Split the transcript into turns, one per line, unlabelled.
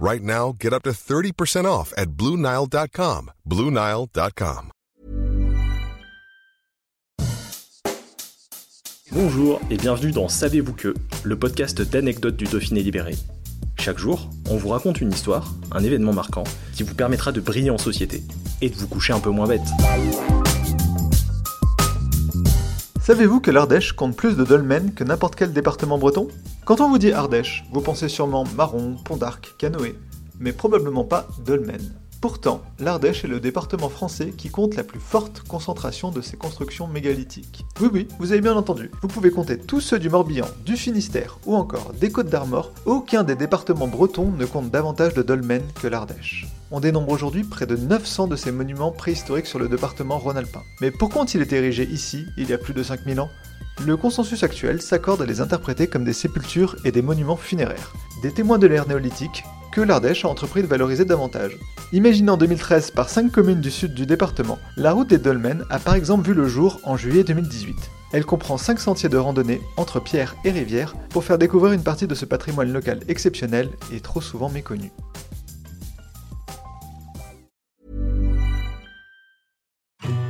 Right now, get up to 30% off at BlueNile.com. BlueNile.com.
Bonjour et bienvenue dans Savez-vous que, le podcast d'anecdotes du Dauphiné libéré. Chaque jour, on vous raconte une histoire, un événement marquant, qui vous permettra de briller en société et de vous coucher un peu moins bête.
Savez-vous que l'Ardèche compte plus de dolmens que n'importe quel département breton? Quand on vous dit Ardèche, vous pensez sûrement Marron, Pont d'Arc, Canoë, mais probablement pas dolmen. Pourtant, l'Ardèche est le département français qui compte la plus forte concentration de ces constructions mégalithiques. Oui oui, vous avez bien entendu, vous pouvez compter tous ceux du Morbihan, du Finistère ou encore des Côtes d'Armor, aucun des départements bretons ne compte davantage de dolmens que l'Ardèche. On dénombre aujourd'hui près de 900 de ces monuments préhistoriques sur le département rhône-alpin. Mais pourquoi ont-ils été érigés ici, il y a plus de 5000 ans? Le consensus actuel s'accorde à les interpréter comme des sépultures et des monuments funéraires, des témoins de l'ère néolithique que l'Ardèche a entrepris de valoriser davantage. Imaginée en 2013 par 5 communes du sud du département, la route des dolmens a par exemple vu le jour en juillet 2018. Elle comprend 5 sentiers de randonnée entre pierres et rivières pour faire découvrir une partie de ce patrimoine local exceptionnel et trop souvent méconnu.